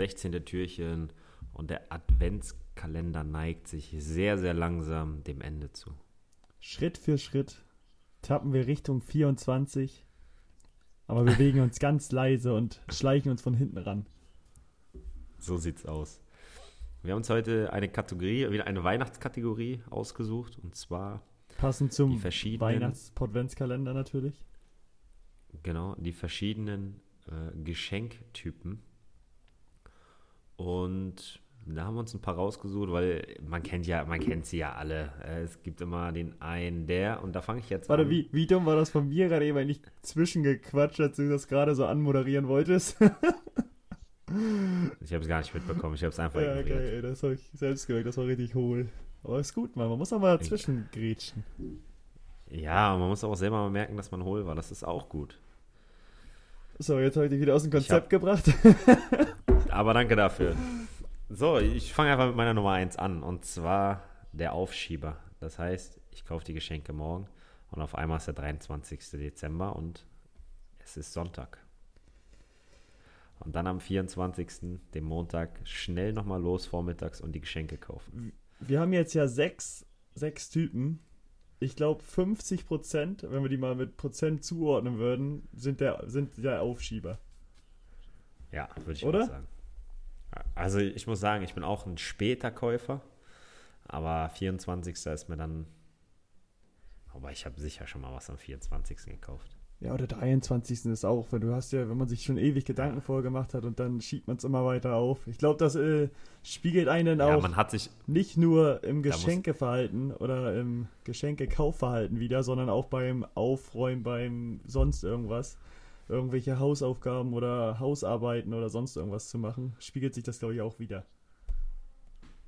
16. Türchen und der Adventskalender neigt sich sehr, sehr langsam dem Ende zu. Schritt für Schritt tappen wir Richtung 24, aber bewegen uns ganz leise und schleichen uns von hinten ran. So sieht's aus. Wir haben uns heute eine Kategorie, wieder eine Weihnachtskategorie ausgesucht und zwar Passend zum Weihnachts-Podventskalender natürlich. genau, die verschiedenen äh, Geschenktypen. Und da haben wir uns ein paar rausgesucht, weil man kennt ja, man kennt sie ja alle. Äh, Es gibt immer den einen, der, und da fange ich jetzt Warte, an. wie, wie dumm war das von mir gerade eben eigentlich zwischengequatscht, als du das gerade so anmoderieren wolltest? Ich habe es gar nicht mitbekommen, ich habe es einfach ja, ignoriert. geil, ey, das habe ich selbst gemerkt, das war richtig hohl. Aber ist gut, Mann, man muss auch mal dazwischen grätschen. Ja, man muss auch selber mal merken, dass man hohl war. Das ist auch gut. So, jetzt habe ich dich wieder aus dem Ich Konzept hab- gebracht. Aber danke dafür. So, ich fange einfach mit meiner Nummer 1 an. Und zwar der Aufschieber. Das heißt, ich kaufe die Geschenke morgen und auf einmal ist der 23. Dezember und es ist Sonntag. Und dann am 24., dem Montag, schnell nochmal los vormittags und die Geschenke kaufen. Wir haben jetzt ja sechs, sechs Typen. Ich glaube, 50 Prozent, wenn wir die mal mit Prozent zuordnen würden, sind der, sind der Aufschieber. Ja, würde ich Oder? auch sagen. Also ich muss sagen, ich bin auch ein später Käufer, aber 24. ist mir dann. Aber ich habe sicher schon mal was am 24. gekauft. Ja, oder 23. ist auch, wenn du hast ja, wenn man sich schon ewig Gedanken vorgemacht hat und dann schiebt man es immer weiter auf. Ich glaube, das äh, spiegelt einen Ja, auch man hat sich. nicht nur im Geschenkeverhalten oder im Geschenkekaufverhalten wieder, sondern auch beim Aufräumen, beim sonst irgendwas. Irgendwelche Hausaufgaben oder Hausarbeiten oder sonst irgendwas zu machen, spiegelt sich das, glaube ich, auch wieder.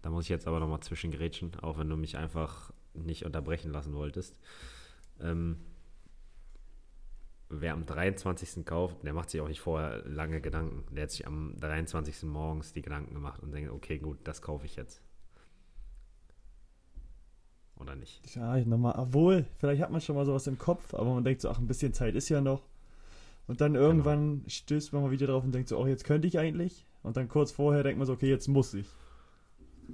Da muss ich jetzt aber nochmal zwischengrätschen, auch wenn du mich einfach nicht unterbrechen lassen wolltest. Ähm, wer am 23. kauft, der macht sich auch nicht vorher lange Gedanken. Der hat sich am 23. morgens die Gedanken gemacht und denkt, okay, gut, das kaufe ich jetzt. Oder nicht? Ja, nochmal, obwohl, vielleicht hat man schon mal sowas im Kopf, aber man denkt so, ach, ein bisschen Zeit ist ja noch. Und dann irgendwann stößt man mal wieder drauf und denkt so, oh, jetzt könnte ich eigentlich. Und dann kurz vorher denkt man so, okay, jetzt muss ich.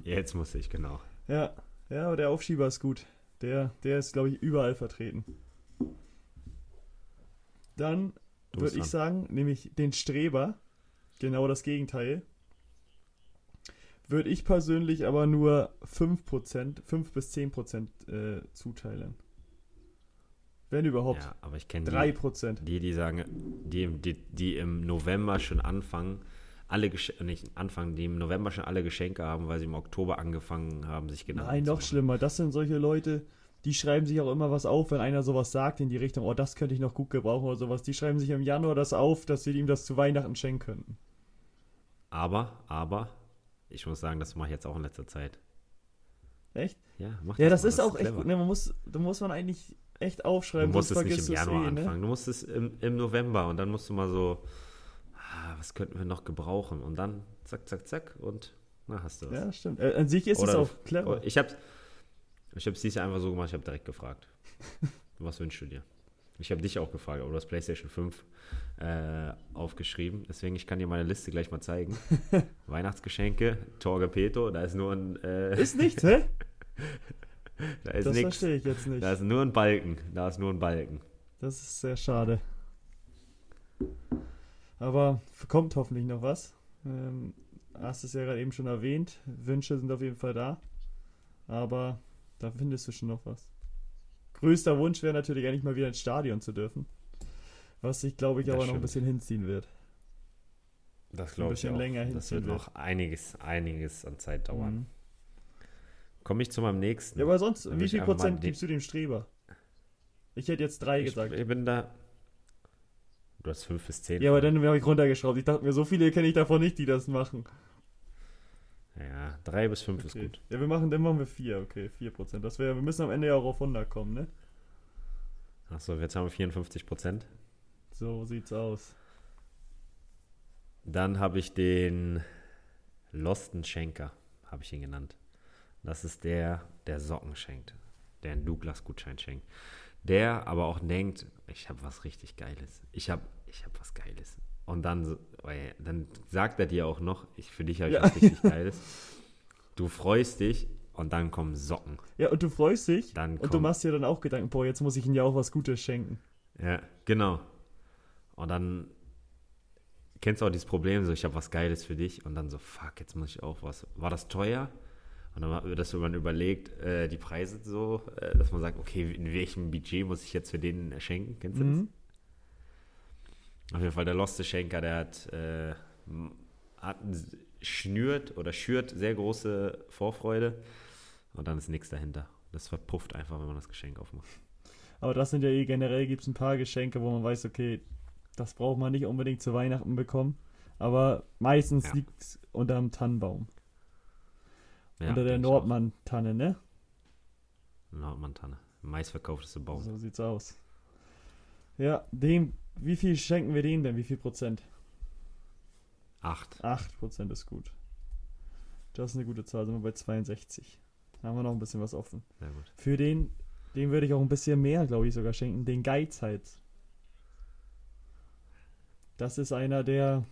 Jetzt muss ich, genau. Ja, ja, aber der Aufschieber ist gut. Der, der ist, glaube ich, überall vertreten. Dann würde ich sagen, nämlich den Streber. Genau das Gegenteil. Würde ich persönlich aber nur 5%, 5 bis 10% äh, zuteilen. Wenn überhaupt. Ja, aber ich kenne die, 3%. die, die sagen, die, die, die im November schon anfangen, alle Geschenke, nicht anfangen, die im November schon alle Geschenke haben, weil sie im Oktober angefangen haben, sich Gedanken Nein, noch schlimmer. Das sind solche Leute, die schreiben sich auch immer was auf, wenn einer sowas sagt in die Richtung, oh, das könnte ich noch gut gebrauchen oder sowas. Die schreiben sich im Januar das auf, dass sie ihm das zu Weihnachten schenken könnten. Aber, aber, ich muss sagen, das mache ich jetzt auch in letzter Zeit. Echt? Ja, mach Ja, das mal, ist auch echt clever. gut. Ne, man muss, da muss man eigentlich echt aufschreiben, Du musst es nicht im Januar eh, ne? anfangen. Du musst es im, im November und dann musst du mal so, ah, was könnten wir noch gebrauchen? Und dann zack, zack, zack und na, hast du was. Ja, stimmt. Äh, an sich ist es Oder- auch clever. Ich hab's, ich hab's dieses Jahr einfach so gemacht, ich habe direkt gefragt. Was wünschst du dir? Ich habe dich auch gefragt, aber du hast PlayStation 5 äh, aufgeschrieben. Deswegen, ich kann dir meine Liste gleich mal zeigen. Weihnachtsgeschenke, Torgepeto, da ist nur ein, äh, Ist nichts, hä? da ist Das nix. verstehe ich jetzt nicht. Da ist nur ein Balken. Da ist nur ein Balken. Das ist sehr schade. Aber kommt hoffentlich noch was. Ähm, hast es ja gerade eben schon erwähnt. Wünsche sind auf jeden Fall da. Aber da findest du schon noch was. Größter Wunsch wäre natürlich eigentlich mal wieder ins Stadion zu dürfen. Was sich, glaube ich, Das aber noch ein stimmt. bisschen hinziehen wird. Das Ein glaube ich bisschen auch. länger das hinziehen wird noch einiges, einiges an Zeit dauern. Mhm. Komme ich zu meinem nächsten. Ja, aber sonst, Dann wie viel Prozent gibst du dem Streber? Ich hätte jetzt drei ich, gesagt. ich bin da. Du hast 5 bis 10. Ja, aber dann habe ich runtergeschraubt. Ich dachte mir, so viele kenne ich davon nicht, die das machen. Ja, 3 bis 5 ist Okay. gut. Ja, wir machen, dann machen wir 4, okay, 4%. Das wäre, wir müssen am Ende ja auch auf 100 kommen, ne? Achso, jetzt haben wir 54 Prozent. So sieht's aus. Dann habe ich den Losten Schenker, habe ich ihn genannt. Das ist der, der Socken schenkt, der einen Douglas-Gutschein schenkt. Der aber auch denkt, ich habe was richtig Geiles. Ich habe ich hab was Geiles. Und dann, ey, dann sagt er dir auch noch, ich, für dich habe ich Ja. was richtig Geiles. Du freust dich und dann kommen Socken. Ja, und du freust dich Dann und du machst dir dann auch Gedanken, boah, jetzt muss ich ihm ja auch was Gutes schenken. Ja, genau. Und dann kennst du auch dieses Problem, so ich habe was Geiles für dich und dann so, fuck, jetzt muss ich auch was. War das teuer? Und dann wird das, wenn man überlegt, äh, die Preise so, äh, dass man sagt, okay, in welchem Budget muss ich jetzt für den schenken? Kennst du Mhm. das? Auf jeden Fall der Loste Schenker, der hat, äh, hat schnürt oder schürt sehr große Vorfreude und dann ist nichts dahinter. Das verpufft einfach, wenn man das Geschenk aufmacht. Aber das sind ja eh generell, gibt es ein paar Geschenke, wo man weiß, okay, das braucht man nicht unbedingt zu Weihnachten bekommen. Aber meistens Ja. liegt es unterm Tannenbaum. Ja, unter der. Nordmann-Tanne, ne? Nordmantanne. Meistverkaufteste Baum. So sieht's aus. Ja, dem, wie viel schenken wir denen denn? Wie viel Prozent? Acht. 8 Prozent ist gut. Das ist eine gute Zahl, sind wir bei 62. Da haben wir noch ein bisschen was offen. Sehr gut. Für den, den würde ich auch ein bisschen mehr, glaube ich, sogar schenken. Den Geizhals. Das ist einer, der,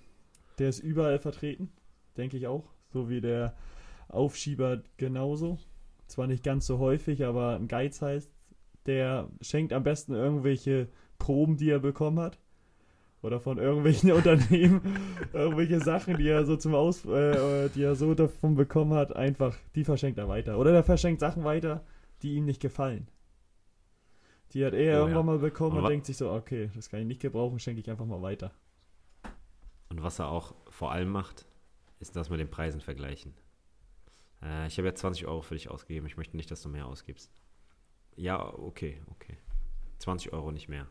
der ist überall vertreten, denke ich auch. So wie der Aufschieber genauso. Zwar nicht ganz so häufig, aber ein Geizhals, der schenkt am besten irgendwelche Proben, die er bekommen hat. Oder von irgendwelchen Unternehmen, irgendwelche Sachen, die er so zum Aus, äh, die er so davon bekommen hat, einfach, die verschenkt er weiter. Oder der verschenkt Sachen weiter, die ihm nicht gefallen. Die hat er Oh, irgendwann ja. mal bekommen Und und denkt sich so, okay, das kann ich nicht gebrauchen, schenke ich einfach mal weiter. Und was er auch vor allem macht, ist das mit den Preisen vergleichen. Äh, ich habe ja 20 Euro für dich ausgegeben. Ich möchte nicht, dass du mehr ausgibst. Ja, okay, okay. 20 Euro nicht mehr.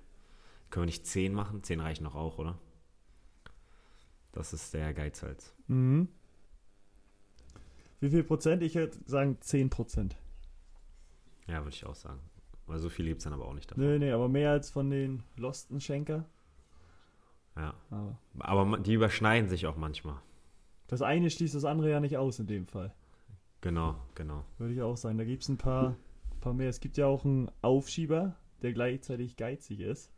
Können wir nicht 10 machen? 10 reichen noch auch, oder? Das ist der Geizhals. Mhm. Wie viel Prozent? Ich würde sagen 10 Prozent. Ja, würde ich auch sagen. Weil so viel gibt es dann aber auch nicht davon. Nee, nee, aber mehr als von den Losten Schenker. Ja. Aber Aber die überschneiden sich auch manchmal. das eine schließt das andere ja nicht aus in dem Fall. Genau, genau. Würde ich auch sagen. Da gibt es ein paar, paar mehr. Es gibt ja auch einen Aufschieber, der gleichzeitig geizig ist.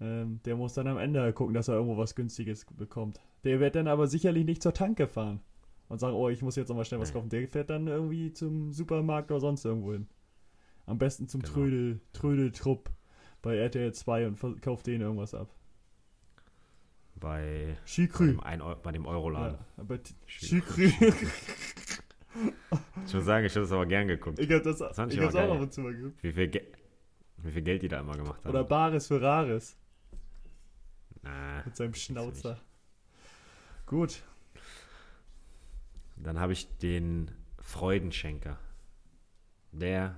Ähm, der muss dann am Ende gucken, dass er irgendwo was Günstiges bekommt. Der wird dann aber sicherlich nicht zur Tanke fahren und sagen, oh, ich muss jetzt noch mal schnell was kaufen. Der fährt dann irgendwie zum Supermarkt oder sonst irgendwo hin. Am besten zum Genau. Trödel, Trödeltrupp bei RTL 2 und kauft denen irgendwas ab. Bei, bei, Chikrü. dem, ein Eu- bei dem Euroladen. Ja, aber. Ich muss sagen, ich habe das aber gern geguckt. ich hab das, fand ich ich auch geil. ab und zu mal geguckt. Wie viel, Ge wie viel Geld die da immer gemacht haben. Oder Bares für Rares Na, mit seinem. Schnauzer. Gut. dann habe ich den Freudenschenker. Der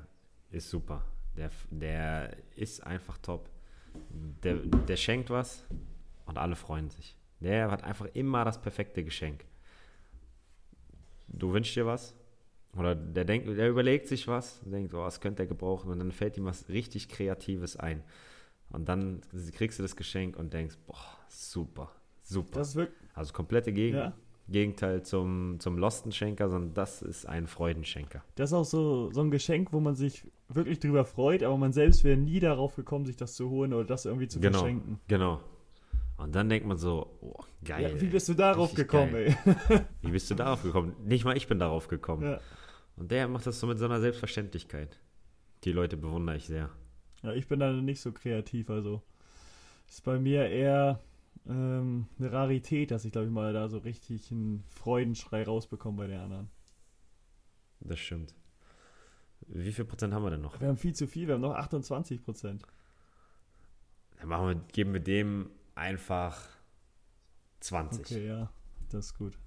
ist super. Der, der ist einfach top. Der, der schenkt was und alle freuen sich. Der hat einfach immer das perfekte Geschenk. Du wünschst dir was oder der denkt, der überlegt sich was, denkt, oh, was könnte er gebrauchen und dann fällt ihm was richtig Kreatives ein. Und dann kriegst du das Geschenk und denkst, boah, super, super. Das. Also komplette Gegen Ja. Gegenteil zum, zum Lostenschenker, sondern das ist ein Freudenschenker. Das ist auch so, so ein Geschenk, wo man sich wirklich drüber freut, aber man selbst wäre nie darauf gekommen, sich das zu holen oder das irgendwie zu Genau. verschenken. Genau. Und dann denkt man so, oh, geil. Ja, wie bist du darauf gekommen, geil. ey? Wie bist du darauf gekommen? Nicht mal ich bin darauf gekommen. Ja. Und der macht das so mit so einer Selbstverständlichkeit. Die Leute bewundere ich sehr. ja, ich bin da nicht so kreativ, also ist bei mir eher ähm, eine Rarität, dass ich, glaube ich, mal da so richtig einen Freudenschrei rausbekomme bei den anderen. Das stimmt. Wie viel Prozent haben wir denn noch? Wir haben viel zu viel, wir haben noch 28 Prozent. Dann machen wir, geben wir dem einfach 20. Okay, ja, das ist gut.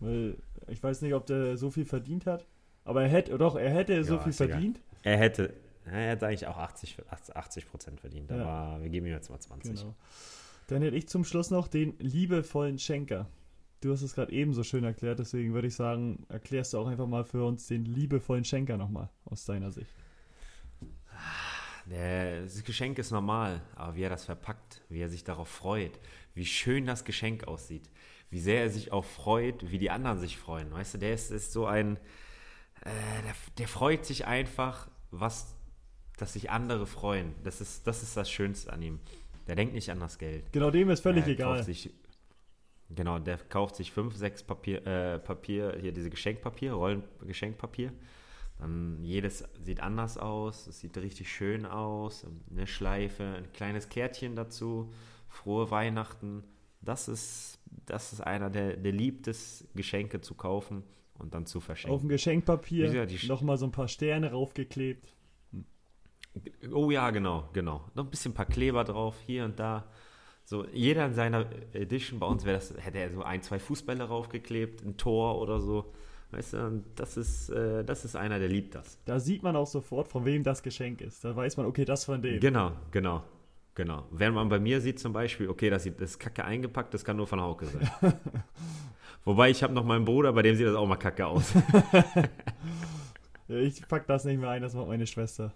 Weil ich weiß nicht, ob der so viel verdient hat, aber er hätte, doch, er hätte so Ja, viel ist egal. verdient. Er hätte, er hätte eigentlich auch 80, 80 Prozent verdient, Ja. aber wir geben ihm jetzt mal 20. Genau. Dann hätte ich zum Schluss noch den liebevollen Schenker. Du hast es gerade eben so schön erklärt, deswegen würde ich sagen, erklärst du auch einfach mal für uns den liebevollen Schenker nochmal aus deiner Sicht. Der, das Geschenk ist normal, aber wie er das verpackt, wie er sich darauf freut, wie schön das Geschenk aussieht, wie sehr er sich auch freut, wie die anderen sich freuen. Weißt du, der ist, ist so ein, äh, der, der freut sich einfach, was, dass sich andere freuen. Das ist, das ist das Schönste an ihm. Der denkt nicht an das Geld. Genau dem ist völlig er egal. Sich, Genau, der kauft sich fünf, sechs Papier, äh, Papier, hier diese Geschenkpapier, Rollen Geschenkpapier. Dann jedes sieht anders aus, es sieht richtig schön aus, eine Schleife, ein kleines Kärtchen dazu, frohe Weihnachten. Das ist, das ist einer der, der liebt es, Geschenke zu kaufen und dann zu verschenken. Auf dem Geschenkpapier gesagt, nochmal so ein paar Sterne raufgeklebt. Oh ja, genau, genau. Noch ein bisschen ein paar Kleber drauf, hier und da. So, jeder in seiner Edition, bei uns wäre das, hätte er so ein, zwei Fußbälle raufgeklebt, ein Tor oder so. Weißt du, das ist, äh, das ist einer, der liebt das. Da sieht man auch sofort, von wem das Geschenk ist. Da weiß man, okay, das von dem. Genau, genau, genau. Wenn man bei mir sieht zum Beispiel, okay, das, sieht, das ist kacke eingepackt, das kann nur von Hauke sein. Wobei ich habe noch meinen Bruder, bei dem sieht das auch mal kacke aus. Ich pack das nicht mehr ein, das macht meine Schwester.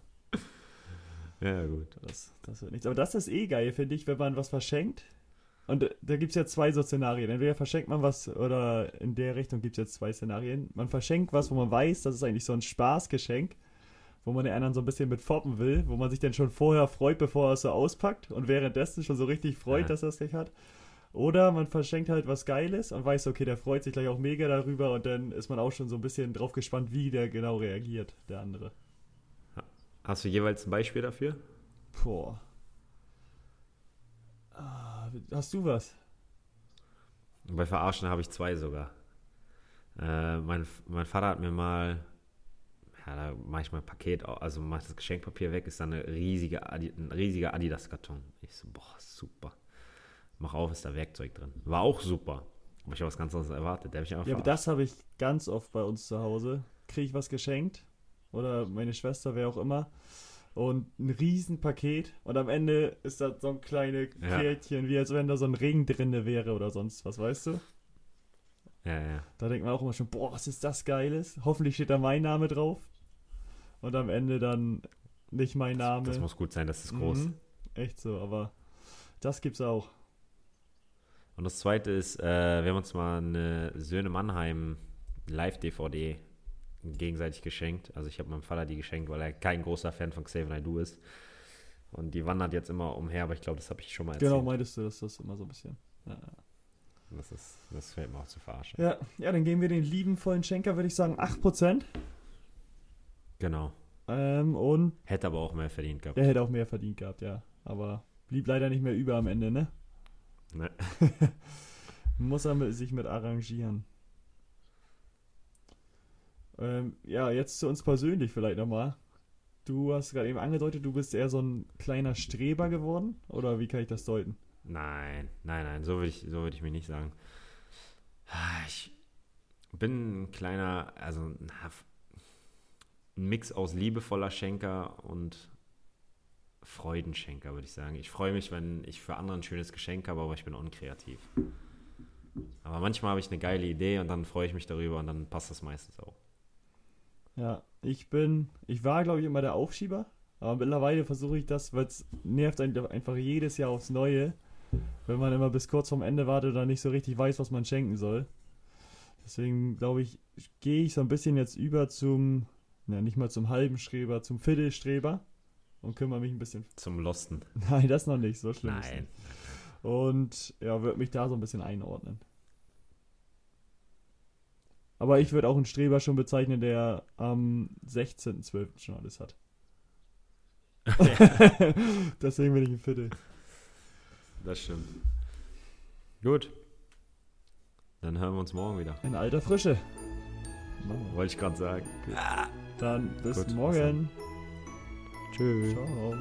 ja, gut. Das, das wird nichts. Aber das ist eh geil, finde ich, wenn man was verschenkt. Und da gibt es ja zwei so Szenarien. Entweder verschenkt man was, oder in der Richtung gibt es jetzt zwei Szenarien. Man verschenkt was, wo man weiß, das ist eigentlich so ein Spaßgeschenk, wo man den anderen so ein bisschen mit foppen will, wo man sich dann schon vorher freut, bevor er es so auspackt und währenddessen schon so richtig freut, Ja. dass er es gleich hat. Oder man verschenkt halt was Geiles und weiß, okay, der freut sich gleich auch mega darüber und dann ist man auch schon so ein bisschen drauf gespannt, wie der genau reagiert, der andere. Hast du jeweils ein Beispiel dafür? Boah. Ah, Hast du was? Bei Verarschen habe ich zwei sogar. Äh, mein, mein Vater hat mir mal, ja, da mache ich mal ein Paket, also mache das Geschenkpapier weg, ist dann eine riesige Adi, ein riesiger Adidas-Karton. Ich so, boah, super. Mach auf, ist da Werkzeug drin. War auch super. Aber ich habe was ganz anderes erwartet. Der ich einfach Ja, aber das habe ich ganz oft bei uns zu Hause. Kriege ich was geschenkt oder meine Schwester, wer auch immer. Und ein Riesenpaket und am Ende ist da so ein kleines Ja. Kärtchen, wie als wenn da so ein Ring drinne wäre oder sonst was, weißt du? Ja, ja. Da denkt man auch immer schon, boah, was ist das Geiles? Hoffentlich steht da mein Name drauf. Und am Ende dann nicht mein Name. Das muss gut sein, das ist groß. Mhm. Echt so, aber das gibt's auch. Und das zweite ist, äh, wir haben uns mal eine Söhne Mannheim Live-DVD gegenseitig geschenkt. Also ich habe meinem Vater die geschenkt, weil er kein großer Fan von Xavier Naidoo ist. Und die wandert jetzt immer umher, aber ich glaube, das habe ich schon mal erzählt. Genau, meintest du, dass das immer so ein bisschen. Ja. Das, ist, das fällt mir auch zu verarschen. Ja, ja, dann geben wir den liebenvollen Schenker, würde ich sagen, 8%. Genau. Ähm, und Hätte aber auch mehr verdient gehabt. der hätte auch mehr verdient gehabt, ja. Aber blieb leider nicht mehr über am Ende, ne? Ne? Muss er sich mit arrangieren. Ähm, ja, jetzt zu uns persönlich vielleicht nochmal. Du hast gerade eben angedeutet, du bist eher so ein kleiner Streber geworden? Oder wie kann ich das deuten? Nein, nein, nein, so würde ich, so würd ich mich nicht sagen. Ich bin ein kleiner, also ein Mix aus liebevoller Schenker und Freudenschenker, würde ich sagen. Ich freue mich, wenn ich für andere ein schönes Geschenk habe, aber ich bin unkreativ. Aber manchmal habe ich eine geile Idee und dann freue ich mich darüber und dann passt das meistens auch. Ja, ich bin, ich war glaube ich immer der Aufschieber, aber mittlerweile versuche ich das, weil es nervt einfach jedes Jahr aufs Neue, wenn man immer bis kurz vorm Ende wartet oder nicht so richtig weiß, was man schenken soll. Deswegen glaube ich, gehe ich so ein bisschen jetzt über zum, na nicht mal zum halben Streber, zum Viertelstreber und kümmere mich ein bisschen. Zum Losten. Nein, das noch nicht, so schlimm. ist Nein. nicht. Und ja, würde mich da so ein bisschen einordnen. Aber ich würde auch einen Streber schon bezeichnen, der am 16.12. schon alles hat. Deswegen bin ich ein Viertel. Das stimmt. Gut. Dann hören wir uns morgen wieder. In alter Frische. Wollte ich gerade sagen. Dann bis Gut, morgen. Tschüss. Ciao.